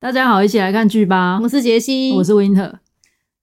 大家好，一起来看剧吧。我是杰西，我是 Winter。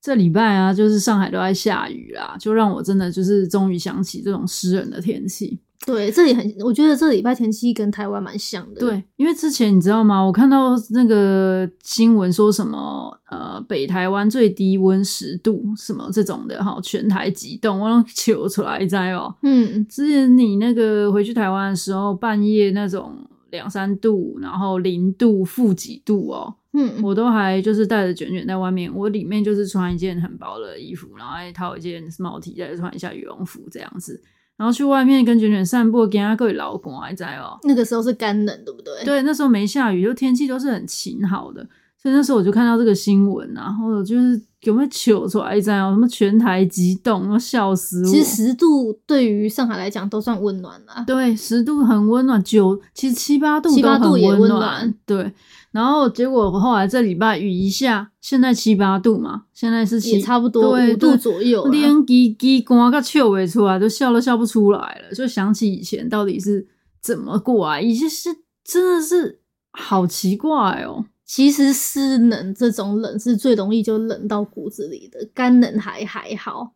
这礼拜啊，就是上海都在下雨啦，就让我真的就是终于想起这种湿冷的天气。对，这里很，我觉得这礼拜天气跟台湾蛮像的。对，因为之前你知道吗？我看到那个新闻说什么，呃，北台湾最低温十度，什么这种的哈，全台急冻，我都求出来在哦。嗯，之前你那个回去台湾的时候，半夜那种。两三度，然后零度、负几度哦，嗯，我都还就是带着卷卷在外面，我里面就是穿一件很薄的衣服，然后还套一件毛 T，再穿一下羽绒服这样子，然后去外面跟卷卷散步，跟他各位老公还在哦。那个时候是干冷，对不对？对，那时候没下雨，就天气都是很晴好的，所以那时候我就看到这个新闻，然后就是。有没有糗出来一张？什么全台急冻，我笑死我！其实十度对于上海来讲都算温暖了。对，十度很温暖，九其实七八度都很温暖，七八度也温暖。对，然后结果后来这礼拜雨一下，现在七八度嘛，现在是七也差不多五度左右，连叽叽呱个糗尾出来都笑都笑不出来了，就想起以前到底是怎么过啊？以前是真的是好奇怪哦。其实湿冷这种冷是最容易就冷到骨子里的，干冷还还好，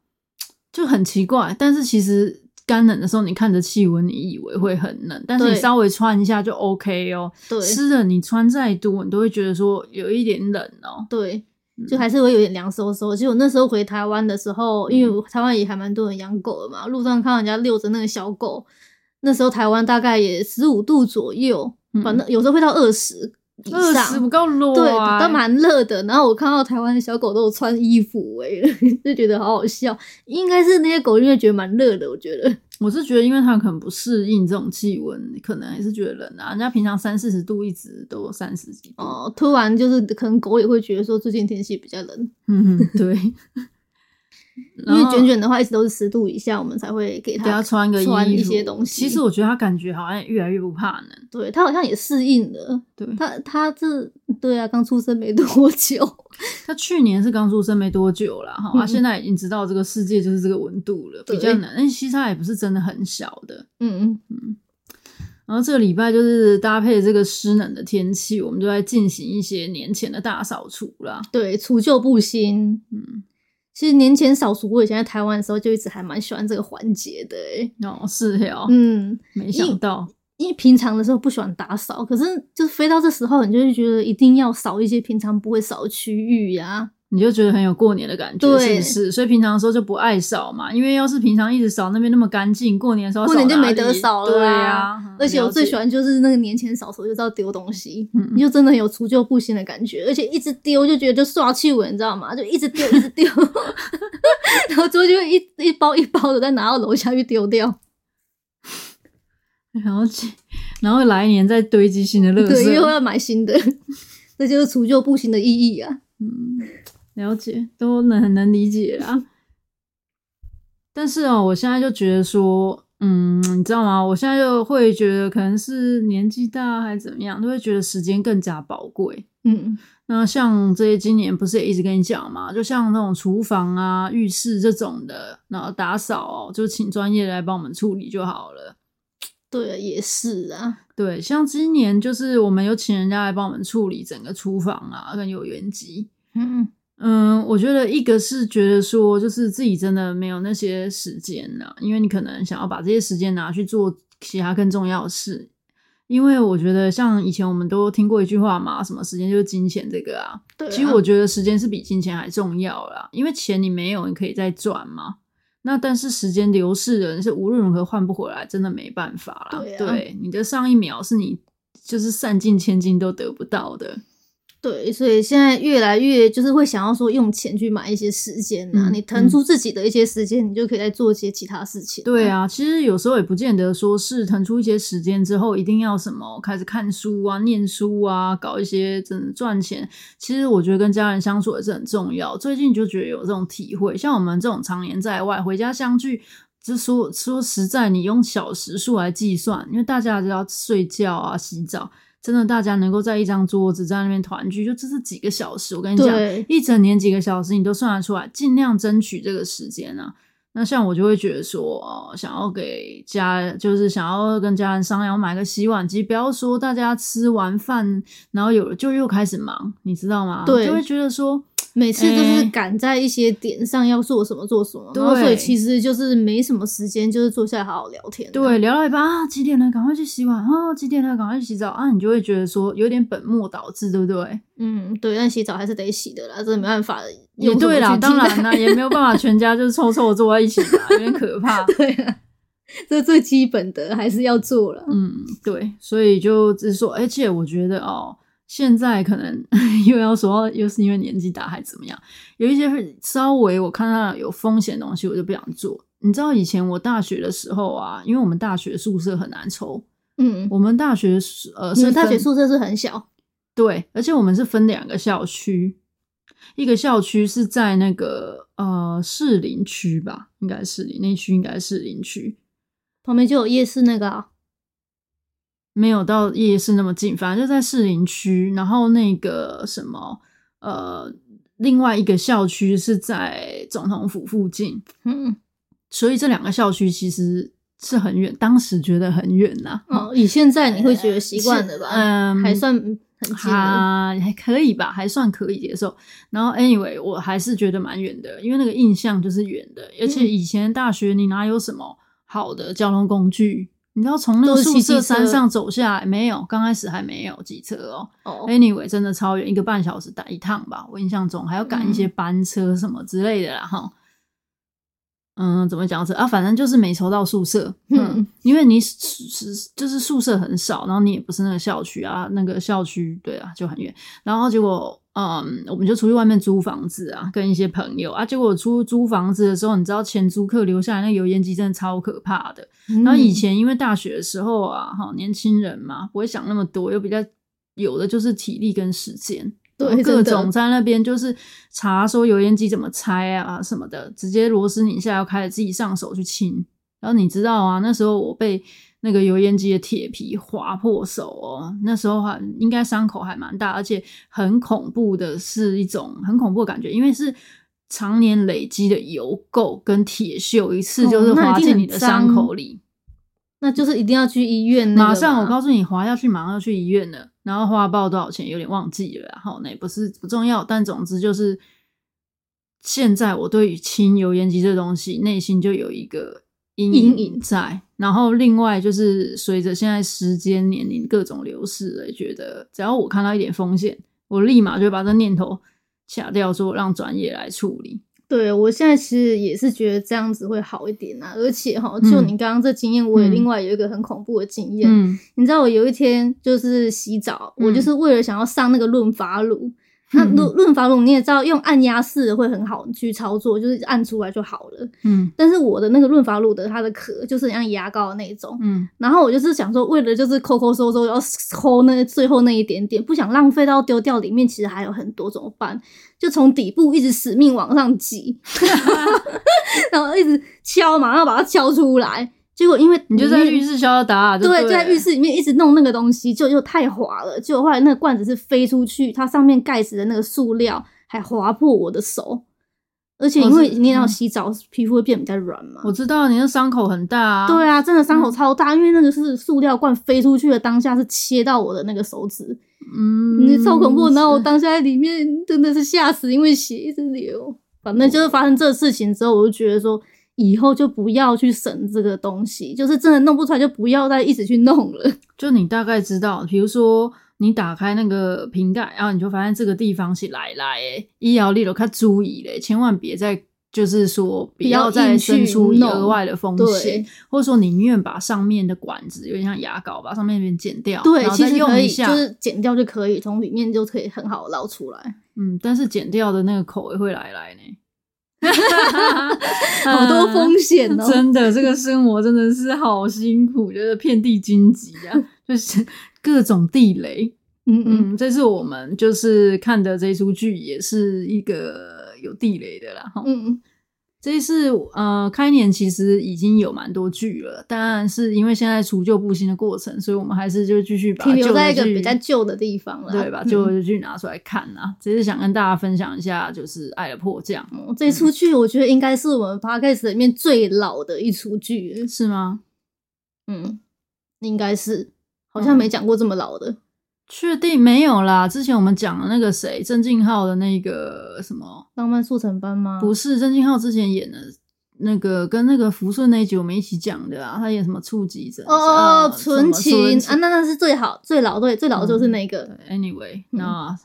就很奇怪。但是其实干冷的时候，你看着气温，你以为会很冷，但是你稍微穿一下就 OK 哦。对，湿的你穿再多，你都会觉得说有一点冷哦。对，就还是会有点凉飕飕。其实我那时候回台湾的时候，因为台湾也还蛮多人养狗的嘛，路上看到人家遛着那个小狗，那时候台湾大概也十五度左右，反正有时候会到二十。二十不够热，对，都蛮热的。然后我看到台湾的小狗都有穿衣服，哎，就觉得好好笑。应该是那些狗因为觉得蛮热的，我觉得。我是觉得，因为它可能不适应这种气温，可能还是觉得冷啊。人家平常三四十度，一直都三十几度。哦，突然就是可能狗也会觉得说最近天气比较冷。嗯，对。因为卷卷的话一直都是十度以下，我们才会给他穿个穿一些东西。其实我觉得他感觉好像越来越不怕冷，对，他好像也适应了。对，他他这对啊，刚出生没多久，他去年是刚出生没多久啦。哈、嗯，它现在已经知道这个世界就是这个温度了，比较冷。但其实它也不是真的很小的，嗯嗯嗯。然后这个礼拜就是搭配这个湿冷的天气，我们就在进行一些年前的大扫除啦。对，除旧布新，嗯。其实年前扫除，我以前在台湾的时候就一直还蛮喜欢这个环节的，诶哦，是哦，嗯，没想到因，因为平常的时候不喜欢打扫，可是就是飞到这时候，你就会觉得一定要扫一些平常不会扫的区域呀。你就觉得很有过年的感觉，是不是？所以平常的时候就不爱扫嘛，因为要是平常一直扫那边那么干净，过年的时候扫过年就没得扫了。对啊，而且我最喜欢就是那个年前扫除就知道丢东西，嗯，你就真的很有除旧布新的感觉，而且一直丢就觉得就刷气味，你知道吗？就一直丢一直丢，然后之后就会一一包一包的再拿到楼下去丢掉，然后然后来年再堆积新的乐色，对，因为我要买新的，这就是除旧布新的意义啊，嗯。了解，都能很能理解啊。但是哦，我现在就觉得说，嗯，你知道吗？我现在就会觉得，可能是年纪大还是怎么样，都会觉得时间更加宝贵。嗯，那像这些今年不是也一直跟你讲嘛？就像那种厨房啊、浴室这种的，然后打扫哦，就请专业来帮我们处理就好了。对，也是啊。对，像今年就是我们有请人家来帮我们处理整个厨房啊，跟油烟机。嗯嗯。嗯，我觉得一个是觉得说，就是自己真的没有那些时间了，因为你可能想要把这些时间拿去做其他更重要的事。因为我觉得像以前我们都听过一句话嘛，什么时间就是金钱这个啊。对啊。其实我觉得时间是比金钱还重要啦，因为钱你没有，你可以再赚嘛。那但是时间流逝的，你是无论如何换不回来，真的没办法啦。对啊。对，你的上一秒是你就是散尽千金都得不到的。对，所以现在越来越就是会想要说用钱去买一些时间呐、啊嗯，你腾出自己的一些时间、嗯，你就可以再做一些其他事情。对啊，其实有时候也不见得说是腾出一些时间之后一定要什么开始看书啊、念书啊、搞一些真的赚钱。其实我觉得跟家人相处也是很重要。最近就觉得有这种体会，像我们这种常年在外回家相聚，就说说实在，你用小时数来计算，因为大家都要睡觉啊、洗澡。真的，大家能够在一张桌子在那边团聚，就这是几个小时。我跟你讲，一整年几个小时你都算得出来，尽量争取这个时间啊。那像我就会觉得说，哦，想要给家，就是想要跟家人商量买个洗碗机，不要说大家吃完饭，然后有就又开始忙，你知道吗？对，就会觉得说。每次都是赶在一些点上要做什么做什么，欸、然后所以其实就是没什么时间，就是坐下来好好聊天。对，聊到一半啊，几点了？赶快去洗碗啊！几点了？赶快去洗澡啊！你就会觉得说有点本末倒置，对不对？嗯，对。但洗澡还是得洗的啦，这没办法。也对啦，当然啦，也没有办法全家就是凑凑坐在一起啦，有点可怕。对啊，这最基本的还是要做了。嗯，对。所以就只是说，而且我觉得哦。现在可能 又要说，又是因为年纪大还怎么样？有一些稍微我看到有风险的东西，我就不想做。你知道以前我大学的时候啊，因为我们大学宿舍很难抽，嗯，我们大学呃，是大学宿舍是很小，对，而且我们是分两个校区，一个校区是在那个呃士林区吧，应该是士林那区，应该是士林区旁边就有夜市那个啊。没有到夜市那么近，反正就在士林区。然后那个什么，呃，另外一个校区是在总统府附近。嗯，所以这两个校区其实是很远，当时觉得很远呐。哦，以现在你会觉得习惯了吧？嗯，还算很近，还还可以吧，还算可以接受。然后 anyway，我还是觉得蛮远的，因为那个印象就是远的。而且以前大学你哪有什么好的交通工具？你知道从那个宿舍山上走下来没有？刚开始还没有机车哦。哦，Anyway，真的超远，一个半小时打一趟吧。我印象中还要赶一些班车什么之类的啦，哈、嗯。嗯，怎么讲这啊？反正就是没抽到宿舍。嗯，嗯因为你是就是宿舍很少，然后你也不是那个校区啊，那个校区对啊就很远。然后结果。嗯，我们就出去外面租房子啊，跟一些朋友啊。结果出租房子的时候，你知道前租客留下来那油烟机真的超可怕的。嗯、然后以前因为大学的时候啊，哈，年轻人嘛，不会想那么多，又比较有的就是体力跟时间，对，各种在那边就是查说油烟机怎么拆啊什么的，直接螺丝拧下要开始自己上手去清。然后你知道啊，那时候我被。那个油烟机的铁皮划破手哦，那时候还应该伤口还蛮大，而且很恐怖的是一种很恐怖的感觉，因为是常年累积的油垢跟铁锈，一次就是划进你的伤口里，哦那，就是一定要去医院。马上我告诉你，划要去马上要去医院了，然后花报多少钱有点忘记了，然后那也不是不重要，但总之就是现在我对于清油烟机这东西内心就有一个。阴影在，然后另外就是随着现在时间、年龄各种流逝了，觉得只要我看到一点风险，我立马就把这念头掐掉，说让专业来处理。对，我现在其实也是觉得这样子会好一点啊，而且哈，就你刚刚这经验，我也另外有一个很恐怖的经验。嗯，你知道我有一天就是洗澡，嗯、我就是为了想要上那个润发乳。那润润发乳你也知道，用按压式的会很好去操作，就是按出来就好了。嗯，但是我的那个润发乳的它的壳就是像牙膏的那种。嗯，然后我就是想说，为了就是抠抠搜搜要抠那最后那一点点，不想浪费到丢掉，里面其实还有很多怎么办？就从底部一直死命往上挤，然后一直敲嘛，然后把它敲出来。结果因为你就在浴室敲打，对，对，就在浴室里面一直弄那个东西，就又太滑了。结果后来那个罐子是飞出去，它上面盖子的那个塑料还划破我的手。而且因为你要洗澡，嗯、皮肤会变比较软嘛。我知道你的伤口很大啊。对啊，真的伤口超大，嗯、因为那个是塑料罐飞出去的当下是切到我的那个手指，嗯，你超恐怖。然后我当下在里面真的是吓死，因为血一直流。反正就是发生这个事情之后，我就觉得说。以后就不要去省这个东西，就是真的弄不出来，就不要再一直去弄了。就你大概知道，比如说你打开那个瓶盖，然后你就发现这个地方是来来诶，医疗力都看注意嘞，千万别再就是说不要再生出额外的风险，或者说宁愿把上面的管子有点像牙膏，把上面那边剪掉，对，然后再用一下，就是剪掉就可以，从里面就可以很好捞出来。嗯，但是剪掉的那个口也会来来呢。好多风险哦！真的，这个生活真的是好辛苦，就是遍地荆棘啊，就是各种地雷。嗯嗯，这是我们就是看的这出剧，也是一个有地雷的啦。嗯，这一次呃，开年其实已经有蛮多剧了，当然是因为现在除旧布新的过程，所以我们还是就继续把停留在一个比较旧的地方了，对，吧旧的剧拿出来看啊。只、嗯、是想跟大家分享一下，就是《爱的迫降》嗯、这出剧，我觉得应该是我们 Podcast 里面最老的一出剧，是吗？嗯，应该是，好像没讲过这么老的。嗯确定没有啦？之前我们讲的那个谁，曾敬浩的那个什么《浪漫速成班》吗？不是，曾敬浩之前演的那个跟那个福顺那一集我们一起讲的啊。他演什么触及者？哦哦，纯情啊，那那是最好最老对最老的就是那个。嗯、Anyway，那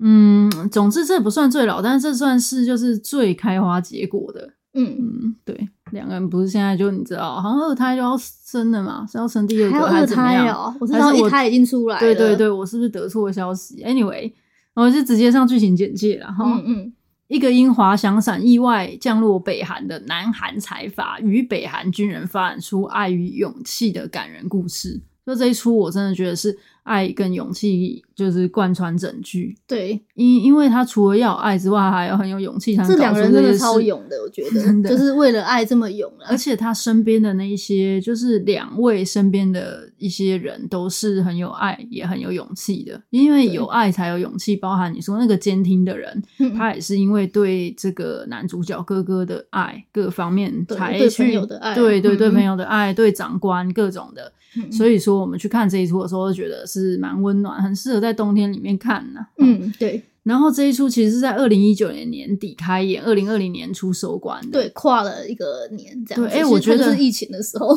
嗯，嗯，总之这不算最老，但是这算是就是最开花结果的。嗯嗯，对，两个人不是现在就你知道，好像二胎就要生了嘛，是要生第二个还是怎么样？还有二胎哦，我知道一胎已经出来了。对对对，我是不是得错消息？Anyway，我就直接上剧情简介了哈。嗯嗯，一个因滑翔伞意外降落北韩的南韩财阀与北韩军人发展出爱与勇气的感人故事。就这一出，我真的觉得是。爱跟勇气就是贯穿整剧，对，因因为他除了要有爱之外，还要很有勇气。这两个人真的超勇的，我觉得，真的就是为了爱这么勇。而且他身边的那一些，就是两位身边的一些人，都是很有爱，也很有勇气的。因为有爱才有勇气，包含你说那个监听的人，他也是因为对这个男主角哥哥的爱，各方面才去对朋友的爱，对对对朋友的爱，对长官各种的。所以说，我们去看这一出的时候，就觉得是蛮温暖，很适合在冬天里面看呢、啊。嗯，对。然后这一出其实是在二零一九年年底开演，二零二零年初收官的。对，跨了一个年这样。对，哎、欸，我觉得是疫情的时候。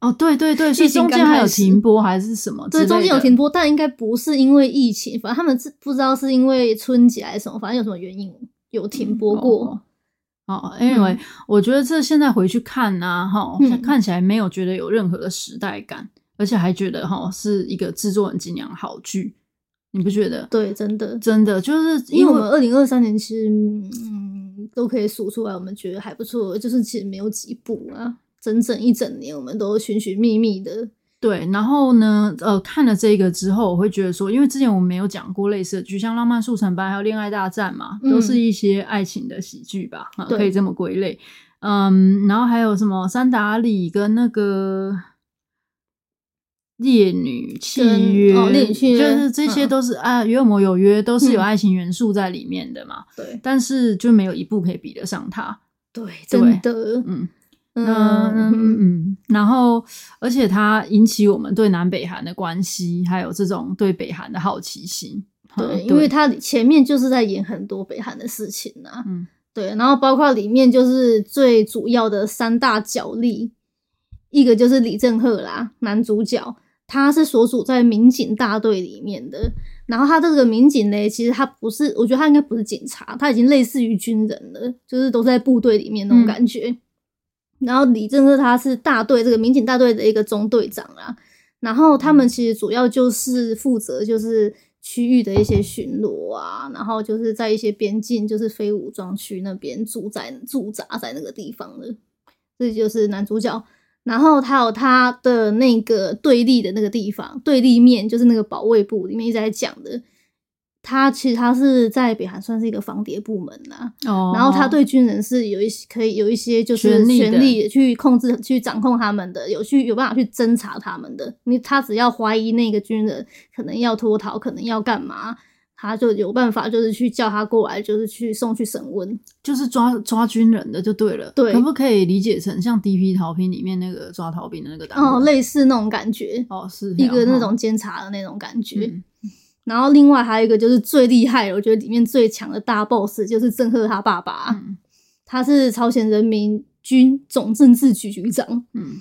哦，对对对，所以中间还有停播还是什么？对，中间有停播，但应该不是因为疫情，反正他们是不知道是因为春节还是什么，反正有什么原因有停播过。嗯哦，Anyway，、嗯、我觉得这现在回去看啊，哈、嗯，看起来没有觉得有任何的时代感，而且还觉得哈是一个制作很精良好剧，你不觉得？对，真的，真的就是因为，我们二零二三年其实嗯都可以数出来，我们觉得还不错，就是其实没有几部啊，整整一整年我们都寻寻觅觅的。对，然后呢，呃，看了这个之后，我会觉得说，因为之前我们没有讲过类似的剧，像《浪漫速成班》还有《恋爱大战》嘛，都是一些爱情的喜剧吧，嗯呃、可以这么归类。嗯，然后还有什么三打里跟那个《烈女契约》哦，《烈女契约》就是这些都是啊，《与恶魔有约》都是有爱情元素在里面的嘛。对、嗯，但是就没有一部可以比得上它。对，真的，嗯。嗯嗯嗯，然后，而且它引起我们对南北韩的关系，还有这种对北韩的好奇心。对，对，因为它前面就是在演很多北韩的事情呐、啊。嗯，对，然后包括里面就是最主要的三大角力，一个就是李正赫啦，男主角，他是所属在民警大队里面的。然后他这个民警呢，其实他不是，我觉得他应该不是警察，他已经类似于军人了，就是都在部队里面那种感觉。嗯然后李正赫他是大队这个民警大队的一个中队长啊，然后他们其实主要就是负责就是区域的一些巡逻啊，然后就是在一些边境就是非武装区那边驻在驻扎在那个地方的，这就是男主角。然后还有他的那个对立的那个地方，对立面就是那个保卫部里面一直在讲的。他其实他是在北韩算是一个防谍部门啦，哦，然后他对军人是有一些可以有一些就是权力去控制、去掌控他们的，有去有办法去侦查他们的。你他只要怀疑那个军人可能要脱逃，可能要干嘛，他就有办法就是去叫他过来，就是去送去审问，就是抓抓军人的就对了。对，可不可以理解成像 DP 逃兵里面那个抓逃兵的那个单位？哦，类似那种感觉。哦，是一个那种监察的那种感觉。嗯 然后另外还有一个就是最厉害，我觉得里面最强的大 boss 就是郑赫他爸爸，嗯、他是朝鲜人民军总政治局局长。嗯，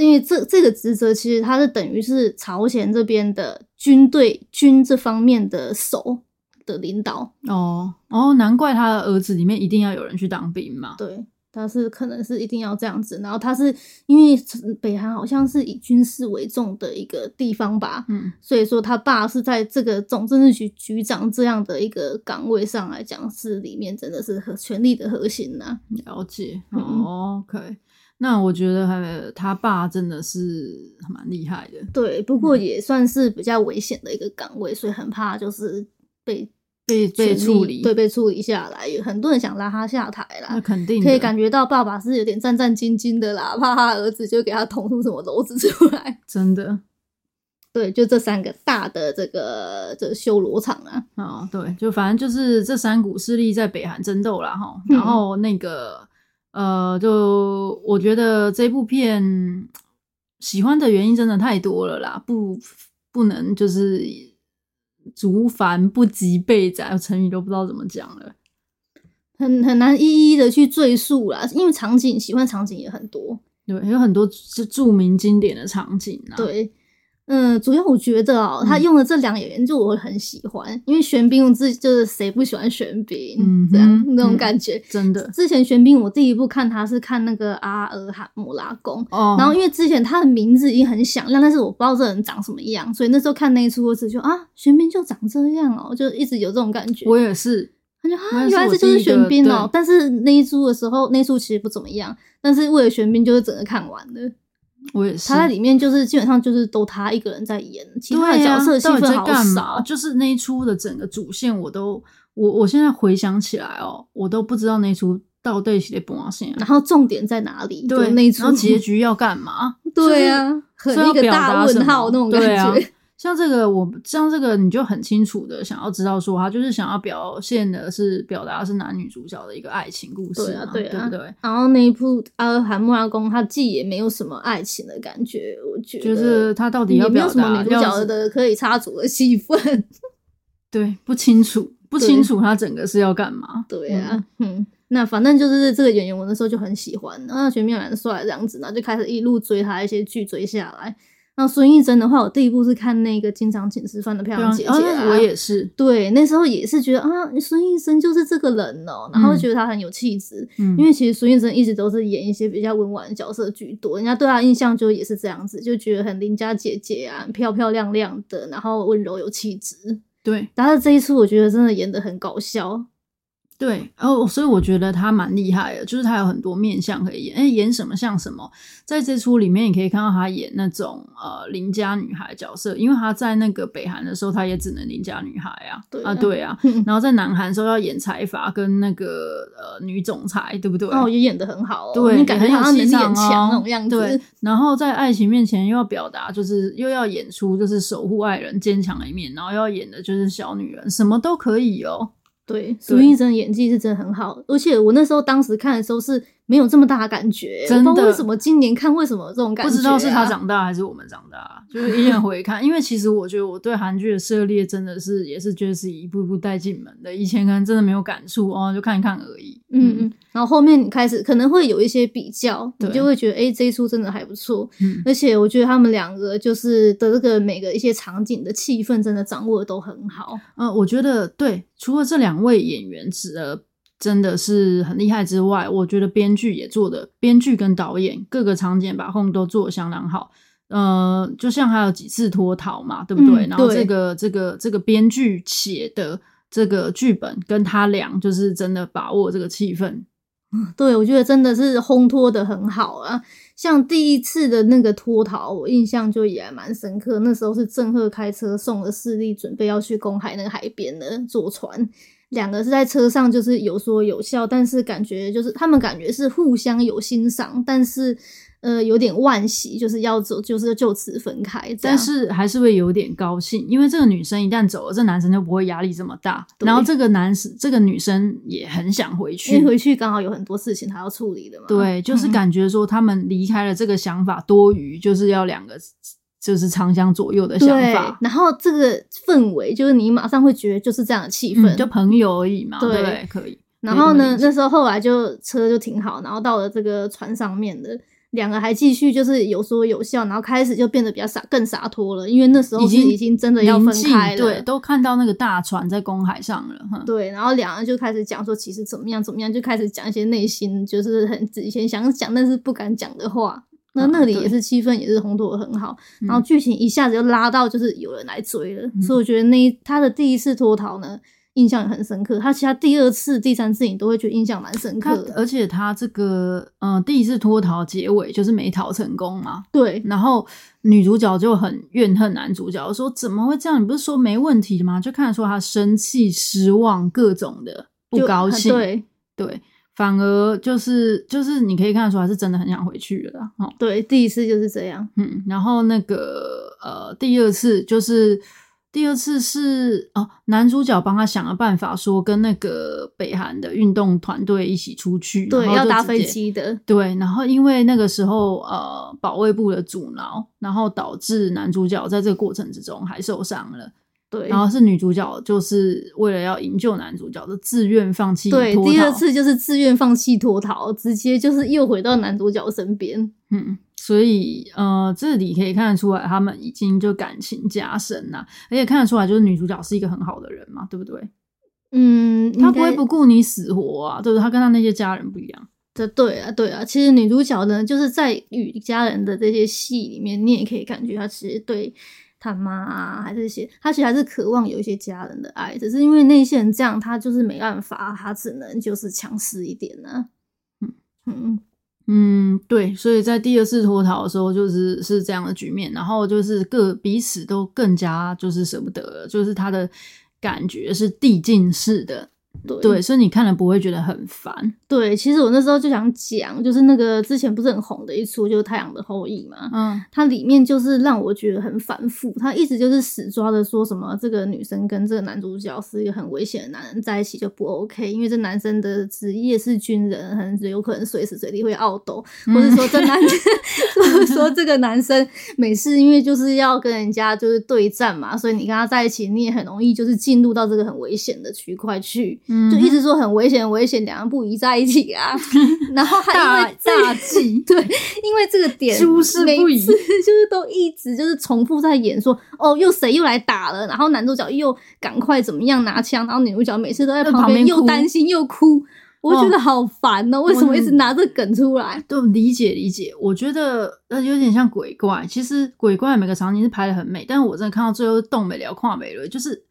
因为这这个职责其实他是等于是朝鲜这边的军队军这方面的首的领导。哦哦，难怪他的儿子里面一定要有人去当兵嘛。对。他是可能是一定要这样子，然后他是因为北韩好像是以军事为重的一个地方吧，嗯，所以说他爸是在这个总政治局局长这样的一个岗位上来讲，是里面真的是核权力的核心呐、啊。了解，嗯、哦，OK，那我觉得还他爸真的是蛮厉害的，对，不过也算是比较危险的一个岗位，所以很怕就是被被被处理，对，被处理下来，有很多人想拉他下台啦。那肯定可以感觉到爸爸是有点战战兢兢的啦，怕他儿子就给他捅出什么篓子出来。真的，对，就这三个大的这个这个、修罗场啊。啊、哦，对，就反正就是这三股势力在北韩争斗啦哈。然后那个、嗯、呃，就我觉得这部片喜欢的原因真的太多了啦，不不能就是。竹繁不及备载，成语都不知道怎么讲了，很很难一一的去赘述啦。因为场景喜欢场景也很多，对，有很多是著名经典的场景啊。对。嗯，主要我觉得哦、喔，他用的这两个演员就我很喜欢，嗯、因为玄彬，我自己就是谁不喜欢玄彬，嗯，这样那种感觉，真的。之前玄彬我第一部看他是看那个阿尔罕姆拉宫，哦，然后因为之前他的名字已经很响亮，但是我不知道这人长什么样，所以那时候看那一出我只就啊，玄彬就长这样哦、喔，就一直有这种感觉。我也是，他就啊，原来这就是玄彬哦、喔。但是那一出的时候，那一出其实不怎么样，但是为了玄彬，就是整个看完了。我也是，他在里面就是基本上就是都他一个人在演，其他的角色戏份好少。就是那一出的整个主线，我都我我现在回想起来哦，我都不知道那一出到底是在播哪线，然后重点在哪里？对，那一出，然后结局要干嘛？对啊，很一个大问号那种感觉。像这个，我像这个，你就很清楚的想要知道，说他就是想要表现的是表达的是男女主角的一个爱情故事，对啊，对啊，对不对？然后那一部《阿尔罕布拉宫》，他既也没有什么爱情的感觉，我觉得就是他到底要表达什么女主角的可以插足的戏份，对，不清楚，不清楚他整个是要干嘛？对啊，嗯，那反正就是这个演员，我那时候就很喜欢，然后玄彬蛮帅这样子，然后就开始一路追他一些剧追下来。那孙艺珍的话，我第一部是看那个经常请吃饭的漂亮姐姐，我也是。对，那时候也是觉得啊，孙艺珍就是这个人哦，喔，然后觉得她很有气质。嗯，因为其实孙艺珍一直都是演一些比较温婉的角色居多，人家对她印象就也是这样子，就觉得很邻家姐姐啊，漂漂亮亮的，然后温柔有气质。对，但是这一次我觉得真的演的很搞笑。对，然后所以我觉得他蛮厉害的，就是他有很多面相可以演，哎，演什么像什么。在这出里面，你可以看到他演那种呃邻家女孩角色，因为他在那个北韩的时候，他也只能邻家女孩啊，对啊，对啊。然后在南韩的时候要演财阀跟那个呃女总裁，对不对？哦，也演的很好，哦，对，你感觉好像能力很强那种样子。对，然后在爱情面前又要表达，就是又要演出就是守护爱人坚强的一面，然后又要演的就是小女人，什么都可以哦。对，孙艺珍的演技是真的很好，而且我那时候当时看的时候是。没有这么大的感觉，真的。为什么今年看为什么这种感觉、啊？不知道是他长大还是我们长大，就是一眼回看。因为其实我觉得我对韩剧的涉猎真的是也是觉得是一步一步带进门的。以前可能真的没有感触哦，就看一看而已。嗯嗯。然后后面你开始可能会有一些比较，你就会觉得哎、欸，这一出真的还不错。嗯。而且我觉得他们两个就是的这个每个一些场景的气氛真的掌握的都很好。嗯，我觉得对，除了这两位演员，指呃。真的是很厉害之外，我觉得编剧也做的，编剧跟导演各个场景把控都做得相当好。呃，就像还有几次脱逃嘛，对不对？嗯、然后这个这个这个编剧写的这个剧本跟他俩就是真的把握这个气氛。对，我觉得真的是烘托的很好啊。像第一次的那个脱逃，我印象就也还蛮深刻。那时候是郑赫开车送了四粒，准备要去公海那个海边的坐船。两个是在车上，就是有说有笑，但是感觉就是他们感觉是互相有欣赏，但是呃有点惋惜，就是要走，就是就此分开。但是还是会有点高兴，因为这个女生一旦走了，这男生就不会压力这么大。然后这个男生，这个女生也很想回去，因为回去刚好有很多事情他要处理的嘛。对，就是感觉说他们离开了这个想法多余，就是要两个。就是长相左右的想法，然后这个氛围就是你马上会觉得就是这样的气氛，嗯，就朋友而已嘛，对，对，可以。然后呢，那时候后来就车就停好，然后到了这个船上面的两个还继续就是有说有笑，然后开始就变得比较洒更洒脱了，因为那时候是已经真的要分开了，对，都看到那个大船在公海上了，对，然后两个就开始讲说其实怎么样怎么样，就开始讲一些内心就是很以前想讲但是不敢讲的话。那那里也是气氛也是烘托得很好，嗯、然后剧情一下子就拉到就是有人来追了，嗯、所以我觉得那他的第一次脱逃呢，印象也很深刻。他其他第二次、第三次你都会觉得印象蛮深刻的。而且他这个，嗯、呃，第一次脱逃结尾就是没逃成功嘛。对。然后女主角就很怨恨男主角，说怎么会这样？你不是说没问题吗？就看得出他生气、失望，各种的不高兴。对对，反而就是就是你可以看得出来是真的很想回去了。哦，对，第一次就是这样。嗯，然后那个呃，第二次就是。第二次是哦，男主角帮他想了办法，说跟那个北韩的运动团队一起出去，对，要搭飞机的，对。然后因为那个时候呃，保卫部的阻挠，然后导致男主角在这个过程之中还受伤了。对，然后是女主角就是为了要营救男主角的自愿放弃脱逃。对，第二次就是自愿放弃脱逃，直接就是又回到男主角身边。嗯。所以，呃，这里可以看得出来，他们已经就感情加深了，而且看得出来，就是女主角是一个很好的人嘛，对不对？嗯，她不会不顾你死活啊，对不对？她跟她那些家人不一样。这对啊，对啊。其实女主角呢，就是在与家人的这些戏里面，你也可以感觉她其实对他妈啊，还是些，他其实还是渴望有一些家人的爱，只是因为那些人这样，他就是没办法，他只能就是强势一点呢、嗯嗯。嗯，对，所以在第二次脱逃的时候，就是是这样的局面，然后就是各彼此都更加就是舍不得，就是他的感觉是递进式的。对，对，所以你看了不会觉得很烦。对，其实我那时候就想讲，就是那个之前不是很红的一出，就是《太阳的后裔》嘛。嗯，它里面就是让我觉得很反复，他一直就是死抓的说什么这个女生跟这个男主角是一个很危险的男人在一起就不 OK，因为这男生的职业是军人，很有可能随时随地会傲斗，或者说这男，或者说这个男生每次因为就是要跟人家就是对战嘛，所以你跟他在一起，你也很容易就是进入到这个很危险的区块去。就一直说很危险，很危险，两人不宜在一起啊。然后还因为大忌，对，因为这个点，诸事不宜，就是都一直就是重复在演说，哦，又谁又来打了？然后男主角又赶快怎么样拿枪，然后女主角每次都在旁边又担心又哭，我觉得好烦哦。为什么一直拿这个梗出来？都理解理解，我觉得呃有点像鬼怪。其实鬼怪每个场景是拍的很美，但是我真的看到最后动没了，跨没了，就是。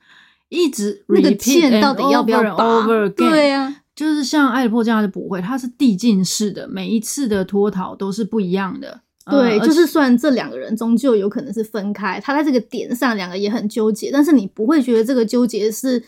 一直那个剑到底要不要拔？对呀、啊，就是像《爱的迫降》就不会，它是递进式的，每一次的脱逃都是不一样的。对，呃、就是虽然这两个人终究有可能是分开，他在这个点上两个也很纠结，但是你不会觉得这个纠结是，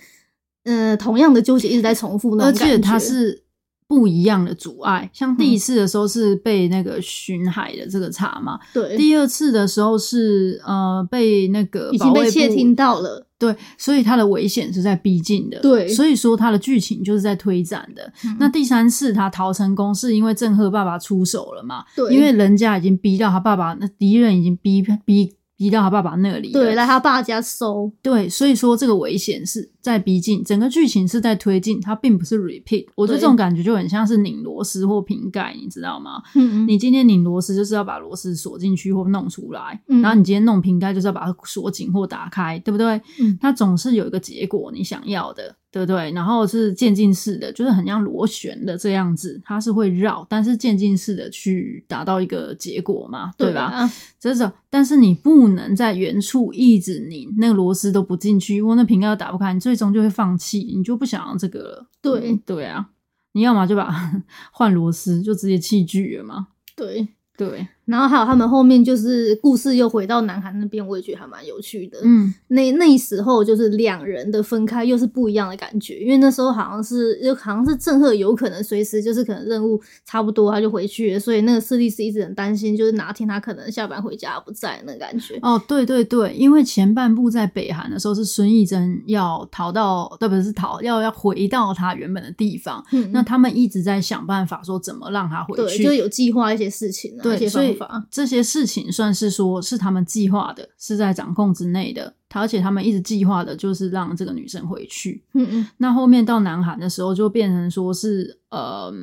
呃，同样的纠结一直在重复那种感觉。而且他是。不一样的阻碍，像第一次的时候是被那个巡海的这个查嘛，对。第二次的时候是呃被那个已经被窃听到了，对，所以它的危险是在逼近的，对。所以说它的剧情就是在推展的。嗯、那第三次他逃成功是因为郑赫爸爸出手了嘛？对，因为人家已经逼到他爸爸，那敌人已经逼逼。逼到他爸爸那里，对，来他爸家搜，对，所以说这个危险是在逼近，整个剧情是在推进，它并不是 repeat。我觉得这种感觉就很像是拧螺丝或瓶盖，你知道吗？嗯嗯，你今天拧螺丝就是要把螺丝锁进去或弄出来，嗯，然后你今天弄瓶盖就是要把它锁紧或打开，对不对？嗯，它总是有一个结果你想要的。对不对？然后是渐进式的，就是很像螺旋的这样子，它是会绕，但是渐进式的去达到一个结果嘛，对吧？对啊，这种，但是你不能在原处一直拧，那个螺丝都不进去，或那瓶盖都打不开，你最终就会放弃，你就不想要这个了。对、嗯、对啊，你要么就把 换螺丝，就直接弃剧了嘛。对对。然后还有他们后面就是故事又回到南韩那边，我也觉得还蛮有趣的。嗯，那那时候就是两人的分开又是不一样的感觉，因为那时候好像是就好像是郑赫有可能随时就是可能任务差不多他就回去了，所以那个势力是一直很担心，就是哪天他可能下班回家不在那感觉。哦，对对对，因为前半部在北韩的时候是孙艺珍要逃到，对，不是逃，要要回到他原本的地方。嗯，那他们一直在想办法说怎么让他回去，对，就有计划一些事情，对，一些方法这些事。情算是说，是他们计划的，是在掌控之内的。而且他们一直计划的就是让这个女生回去。嗯嗯。那后面到南韩的时候，就变成说是，呃，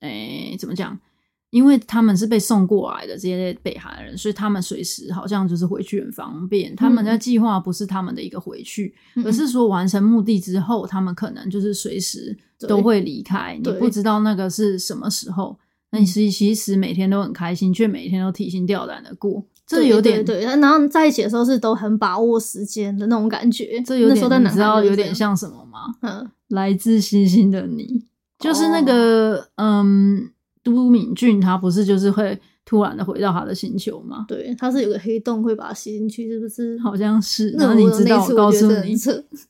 哎，怎么讲？因为他们是被送过来的这些北韩人，所以他们随时好像就是回去很方便。他们在计划不是他们的一个回去，嗯、而是说完成目的之后，他们可能就是随时都会离开。你不知道那个是什么时候。那你其实其实每天都很开心，却每天都提心吊胆的过。这有点对，然后在一起的时候是都很把握时间的那种感觉。这有点，你知道有点像什么吗？嗯，来自星星的你，就是那个、哦、嗯，都敏俊他不是就是会。突然的回到他的星球吗？对，他是有个黑洞会把他吸进去，是不是？好像是。那你知道？我告诉你，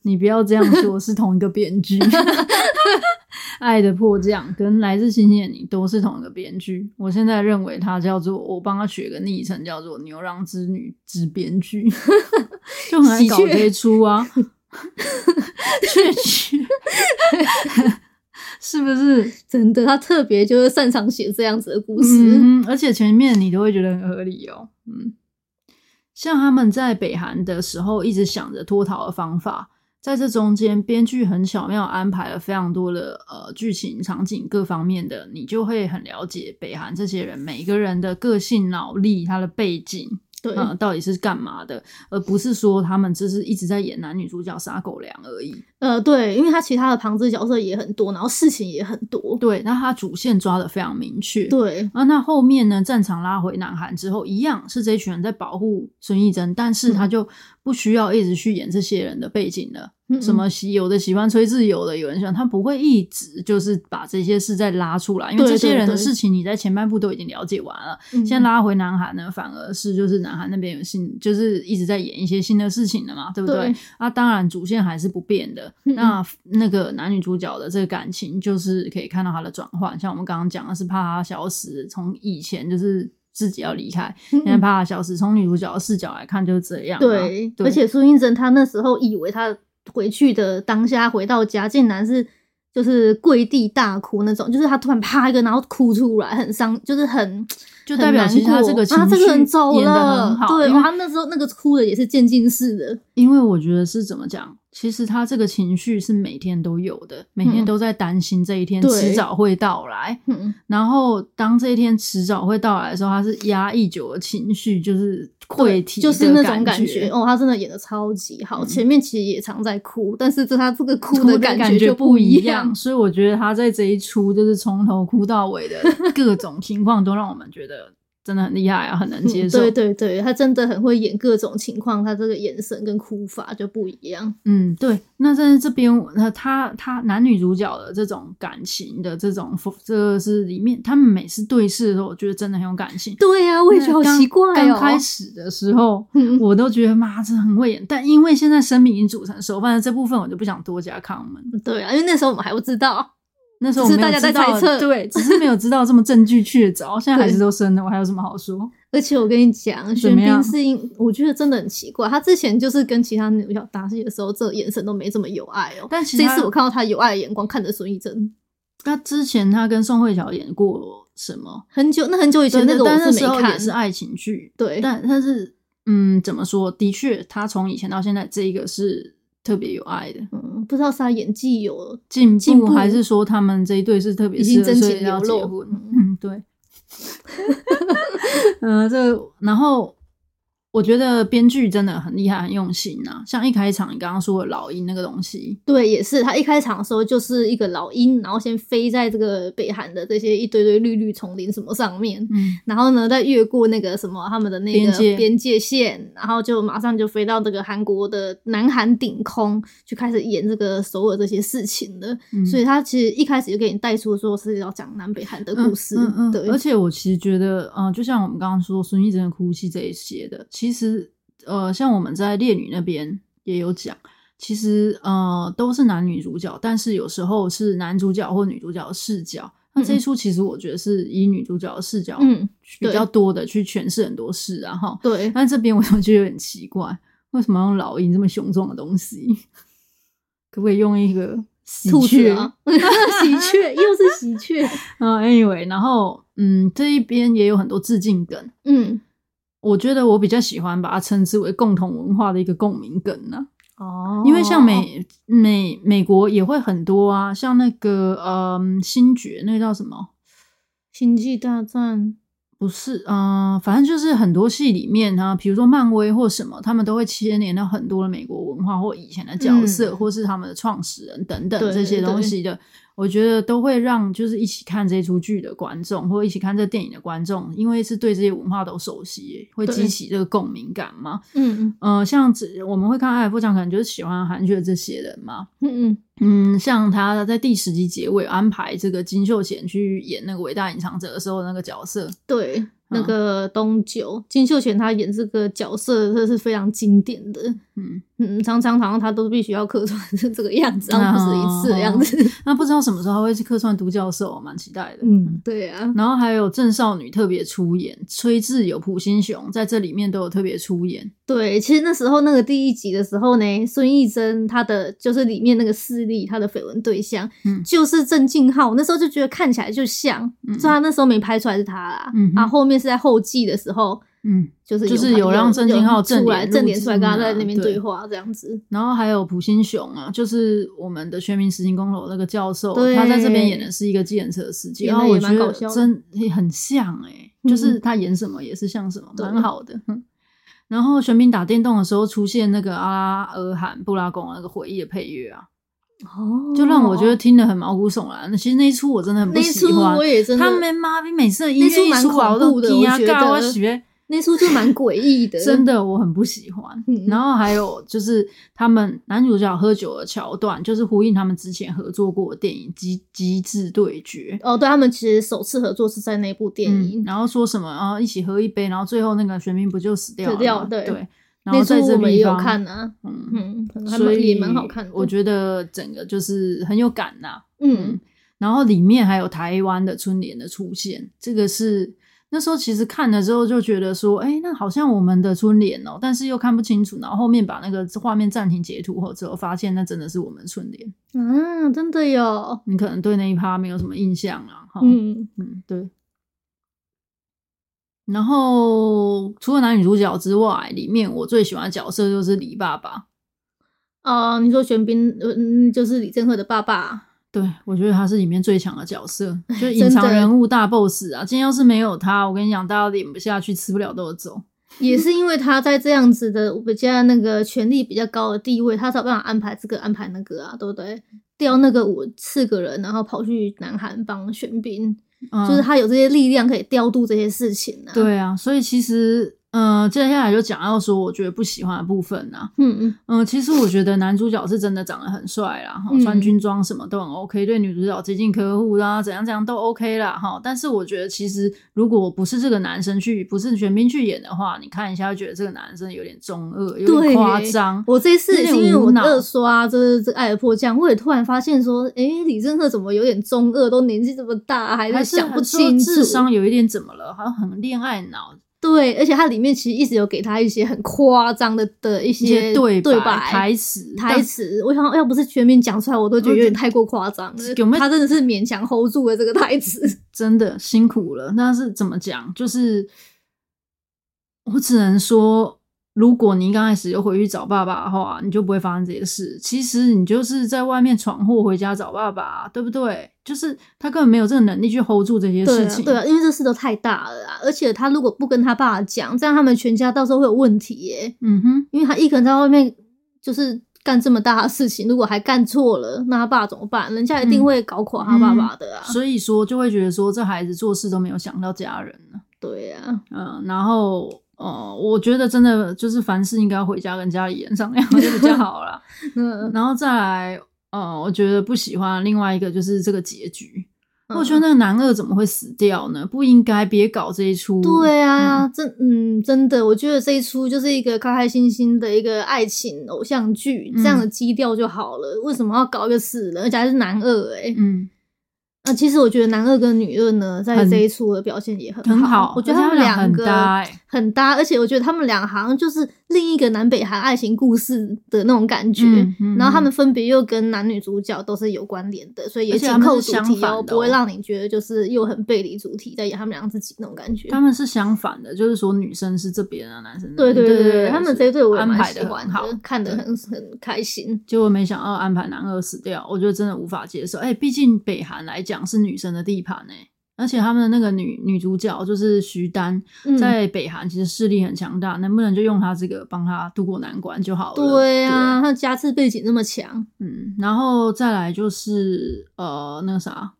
你不要这样说，是同一个编剧。爱的迫降跟来自星星的你都是同一个编剧。我现在认为他叫做，我帮他取个昵称叫做“牛郎织女之编剧”，就很爱搞这出啊。确实。是不是真的？他特别就是擅长写这样子的故事，嗯，而且前面你都会觉得很合理哦。嗯，像他们在北韩的时候，一直想着脱逃的方法，在这中间，编剧很巧妙安排了非常多的呃剧情、场景各方面的，你就会很了解北韩这些人每个人的个性、脑力、他的背景。对、嗯，到底是干嘛的，而不是说他们只是一直在演男女主角撒狗粮而已。呃，对，因为他其他的旁支角色也很多，然后事情也很多。对，那他主线抓的非常明确。对，啊，那后面呢？战场拉回南韩之后，一样是这群人在保护孙艺珍，但是他就不需要一直去演这些人的背景了。什么喜有的喜欢崔智友的，有人喜欢他不会一直就是把这些事再拉出来，因为这些人的事情你在前半部都已经了解完了。对对对现在拉回南韩呢，反而是就是南韩那边有新，就是一直在演一些新的事情了嘛，对不对？对啊，当然主线还是不变的。嗯嗯那那个男女主角的这个感情，就是可以看到他的转换。像我们刚刚讲的是怕他消失，从以前就是自己要离开，现在怕他消失。从女主角的视角来看，就是这样。对，对而且苏英珍她那时候以为她。回去的当下，回到家竟然是就是跪地大哭那种，就是他突然啪一个，然后哭出来，很伤，就是很就代表其实他这个情绪、啊、这个人走了，对，他那时候那个哭的也是渐进式的，因为我觉得是怎么讲。其实他这个情绪是每天都有的，每天都在担心这一天迟早会到来。嗯，然后当这一天迟早会到来的时候，他是压抑久的情绪，就是溃堤，就是那种感觉。哦，他真的演的超级好，嗯、前面其实也常在哭，但是这他这个 哭的感觉就不。一样，所以我觉得他在这一出就是从头哭到尾的 各种情况，都让我们觉得。真的很厉害啊，很能接受。嗯、对对对，他真的很会演各种情况，他这个眼神跟哭法就不一样。嗯，对。那在这边，那他他男女主角的这种感情的这种，这个是里面他们每次对视的时候，我觉得真的很有感情。对呀、啊，我也觉得好奇怪哦。刚开始的时候，我都觉得妈真的很会演，但因为现在生米已经煮成熟饭，这部分我就不想多加 comment。对啊，因为那时候我们还不知道。那时候我们是大家在猜测，对，只是没有知道这么证据确凿。现在孩子都生了，我还有什么好说？而且我跟你讲，玄彬是因，我觉得真的很奇怪。他之前就是跟其他女主角搭戏的时候，这眼神都没这么有爱哦。但其实这次我看到他有爱的眼光，看着孙艺珍。他之前他跟宋慧乔演过什么？很久，那很久以前那个我是没看，也是爱情剧。对，但但是嗯，怎么说？的确，他从以前到现在，这一个是。特别有爱的，嗯，不知道是他演技有进步，还是说他们这一对是特别已经真情流露？嗯，对，嗯、呃，这、然后。我觉得编剧真的很厉害，很用心呐、啊。像一开场你刚刚说的老鹰那个东西，对，也是他一开场的时候就是一个老鹰，然后先飞在这个北韩的这些一堆堆绿绿丛林什么上面，嗯，然后呢再越过那个什么他们的那个边界。线，然后就马上就飞到这个韩国的南韩顶空，就开始演这个首尔这些事情了。嗯、所以他其实一开始就给你带出说是要讲南北韩的故事，嗯嗯嗯、对。而且我其实觉得，嗯、呃，就像我们刚刚说孙艺珍的哭泣这一些的，其实，呃，像我们在烈女那边也有讲，其实呃都是男女主角，但是有时候是男主角或女主角的视角。嗯、那这一出其实我觉得是以女主角的视角比较多的去诠释很多事，然后对。那这边我就觉得很奇怪，为什么要用老鹰这么雄壮的东西？可不可以用一个喜鹊？啊、喜鹊又是喜鹊 啊？Anyway，然后嗯，这一边也有很多致敬梗，嗯。我觉得我比较喜欢把它称之为共同文化的一个共鸣梗呢。哦，因为像美美美国也会很多啊，像那个嗯星爵，那个叫什么《星际大战》？不是，嗯、呃，反正就是很多戏里面啊，比如说漫威或什么，他们都会牵连到很多的美国文化或以前的角色，嗯、或是他们的创始人等等这些东西的。我觉得都会让就是一起看这出剧的观众，或者一起看这电影的观众，因为是对这些文化都熟悉，会激起这个共鸣感嘛。嗯嗯，呃，像我们会看《爱的迫降》，可能就是喜欢韩剧的这些人嘛。嗯嗯嗯，像他在第十集结尾安排这个金秀贤去演那个伟大隐藏者的时候，那个角色，对。那个东九金秀贤他演这个角色，这是非常经典的。嗯嗯，常常好像他都必须要客串这个样子，然后不止一次的样子。哦、那不知道什么时候他会去客串独角兽，我，蛮期待的。嗯，对啊。然后还有郑少女特别出演，崔智友、朴新雄在这里面都有特别出演。对，其实那时候那个第一集的时候呢，孙艺珍她的就是里面那个势力，她的绯闻对象，嗯，就是郑敬浩。那时候就觉得看起来就像，所以他那时候没拍出来是他啦。嗯，然后后面。是在后记的时候，嗯，就是就是有让郑敬浩正出来正脸出来跟他在那边对话这样子，然后还有朴星雄啊，就是我们的全民实行公投那个教授，他在这边演的是一个计程车司机，然后我觉得真很像哎、欸，就是他演什么也是像什么，蛮好的。然后玄彬打电动的时候出现那个阿拉尔罕布拉宫那个回忆的配乐啊。哦，就让我觉得听得很毛骨悚然。那其实那一出我真的很不喜欢，我也真的。他们妈逼每次的音乐一出来，我都惊啊！我学那出就蛮诡异的，真的我很不喜欢。嗯、然后还有就是他们男主角喝酒的桥段，就是呼应他们之前合作过的电影《机机智对决》。哦，对，他们其实首次合作是在那部电影，嗯、然后说什么然后，一起喝一杯，然后最后那个玄彬不就死掉了？死掉，对。对然后在这边也有看啊，嗯嗯，所以也蛮好看的。我觉得整个就是很有感呐、啊，嗯。然后里面还有台湾的春联的出现，这个是那时候其实看了之后就觉得说，哎，那好像我们的春联哦，但是又看不清楚。然后后面把那个画面暂停截图后之后，发现那真的是我们春联啊，真的有。你可能对那一趴没有什么印象啊，嗯嗯，对。然后除了男女主角之外，里面我最喜欢的角色就是李爸爸。哦、呃，你说玄彬，嗯，就是李正赫的爸爸。对，我觉得他是里面最强的角色，就隐藏人物大 boss 啊！今天要是没有他，我跟你讲，大家演不下去，吃不了兜着走。也是因为他在这样子的比较那个权力比较高的地位，他才有办法安排这个安排那个啊，对不对？调那个五四个人，然后跑去南韩帮玄彬。嗯、就是他有这些力量可以调度这些事情呢、啊。对啊，所以其实。嗯、呃，接下来就讲到说，我觉得不喜欢的部分呐。嗯嗯嗯，其实我觉得男主角是真的长得很帅啦，哈、嗯，穿军装什么都很 OK，对女主角接近客户啦，怎样怎样都 OK 啦，哈。但是我觉得其实如果不是这个男生去，不是玄彬去演的话，你看一下，会觉得这个男生有点中二，有点夸张。我这次是因为我二刷就是这《爱的迫降》，我也突然发现说，哎、欸，李正赫怎么有点中二？都年纪这么大，还是想不清楚，智商有一点怎么了？好像很恋爱脑。对，而且它里面其实一直有给他一些很夸张的的一些对白、台词、台词。我想要不是全民讲出来，我都觉得有点太过夸张了。有没有？他真的是勉强 hold 住了这个台词，真的辛苦了。那是怎么讲？就是我只能说。如果你刚开始就回去找爸爸的话，你就不会发生这些事。其实你就是在外面闯祸，回家找爸爸，对不对？就是他根本没有这个能力去 hold 住这些事情。对啊，对啊，因为这事都太大了啊！而且他如果不跟他爸爸讲，这样他们全家到时候会有问题耶。嗯哼，因为他一个人在外面就是干这么大的事情，如果还干错了，那他爸怎么办？人家一定会搞垮他爸爸的啊。嗯，所以说，就会觉得说这孩子做事都没有想到家人呢。对啊，嗯，然后。哦、呃，我觉得真的就是凡事应该回家跟家里人商量就比较好了。嗯，然后再来，呃，我觉得不喜欢另外一个就是这个结局。嗯、我觉得那个男二怎么会死掉呢？不应该，别搞这一出。对啊，嗯真嗯真的，我觉得这一出就是一个开开心心的一个爱情偶像剧，这样的基调就好了。嗯、为什么要搞一个死人，而且还是男二、欸？诶嗯。那其实我觉得男二跟女二呢，在这一出的表现也很好。很好，我觉得他们两个很搭，欸，很搭，而且我觉得他们俩好像就是另一个南北韩爱情故事的那种感觉。嗯嗯、然后他们分别又跟男女主角都是有关联的，所以也紧扣主题哦，不会让你觉得就是又很背离主题，在演他们俩自己那种感觉。他们是相反的，就是说女生是这边的，男生对对对对，对对对他们这一对我也蛮喜欢看得很很开心。结果没想到安排男二死掉，我觉得真的无法接受。哎、欸，毕竟北韩来讲是女生的地盘呢、欸，而且他们的那个女女主角就是徐丹，嗯、在北韩其实势力很强大，能不能就用她这个帮她渡过难关就好了？对啊，她家世背景那么强，嗯，然后再来就是呃那个啥。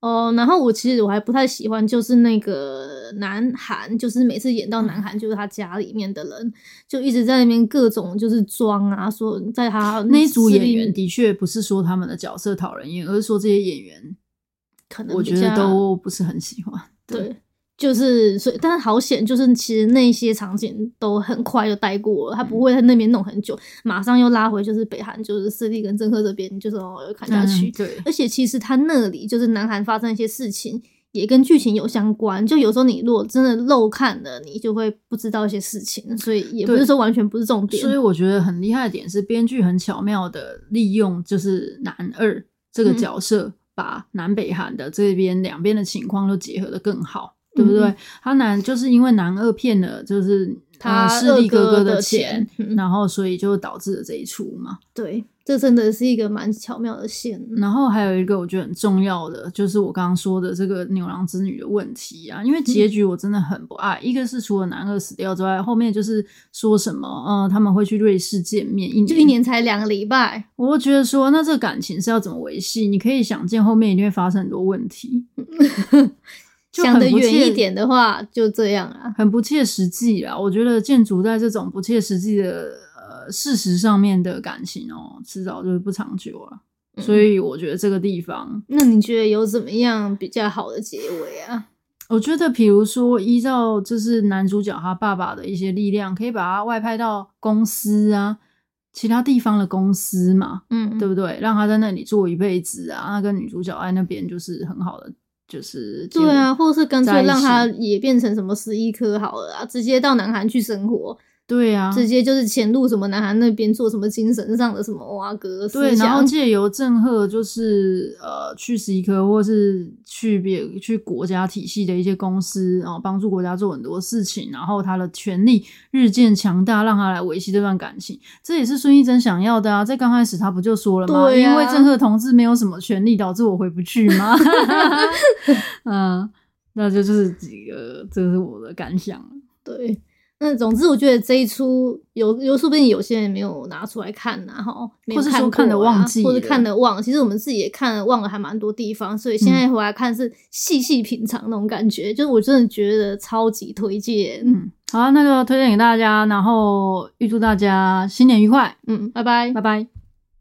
哦，然后我其实我还不太喜欢，就是那个南韩，就是每次演到南韩，就是他家里面的人就一直在那边各种就是装啊，说在他那一组演员的确不是说他们的角色讨人厌，而是说这些演员可能我觉得都不是很喜欢，对。对就是所以，但是好险，就是其实那些场景都很快就带过了，他不会在那边弄很久，嗯、马上又拉回就是北韩，就是势力跟政客这边，就是哦看下去。嗯、对，而且其实他那里就是南韩发生一些事情，也跟剧情有相关。就有时候你如果真的漏看了，你就会不知道一些事情，所以也不是说完全不是重点。所以我觉得很厉害的点是，编剧很巧妙的利用就是男二这个角色，嗯、把南北韩的这边两边的情况都结合的更好。对不对？嗯、他男就是因为男二骗了，就是他势力哥哥的钱，的钱，然后所以就导致了这一出嘛。对，这真的是一个蛮巧妙的线。然后还有一个我觉得很重要的，就是我刚刚说的这个牛郎织女的问题啊。因为结局我真的很不爱，嗯、一个是除了男二死掉之外，后面就是说什么，嗯、呃，他们会去瑞士见面，一年就一年才两个礼拜。我觉得说，那这个感情是要怎么维系？你可以想见后面一定会发生很多问题。想得远一点的话，就这样啊，很不切实际啊。我觉得建筑在这种不切实际的呃事实上面的感情哦，迟早就是不长久啊。嗯、所以我觉得这个地方，那你觉得有怎么样比较好的结尾啊？我觉得，比如说依照就是男主角他爸爸的一些力量，可以把他外派到公司啊，其他地方的公司嘛，嗯，对不对？让他在那里做一辈子啊，那跟女主角在那边就是很好的。就是对啊，或者是干脆让他也变成什么十一科好了啊，直接到南韩去生活。对啊，直接就是潜入什么南韩那边做什么精神上的什么哇哥。对，然后借由政赫就是呃去十一科，或是去别去国家体系的一些公司，然后帮助国家做很多事情，然后他的权力日渐强大，让他来维系这段感情。这也是孙艺珍想要的啊，在刚开始他不就说了吗？对啊，因为政赫同志没有什么权利，导致我回不去吗？嗯，那就就是几个，这是我的感想。对。那总之，我觉得这一出有有，说不定有些人没有拿出来看呐，哈，或是说看的忘记，或者看的忘。其实我们自己也看了忘了，还蛮多地方，所以现在回来看是细细品尝那种感觉，嗯、就是我真的觉得超级推荐。嗯，好，那就推荐给大家，然后预祝大家新年愉快。嗯，拜拜，拜拜。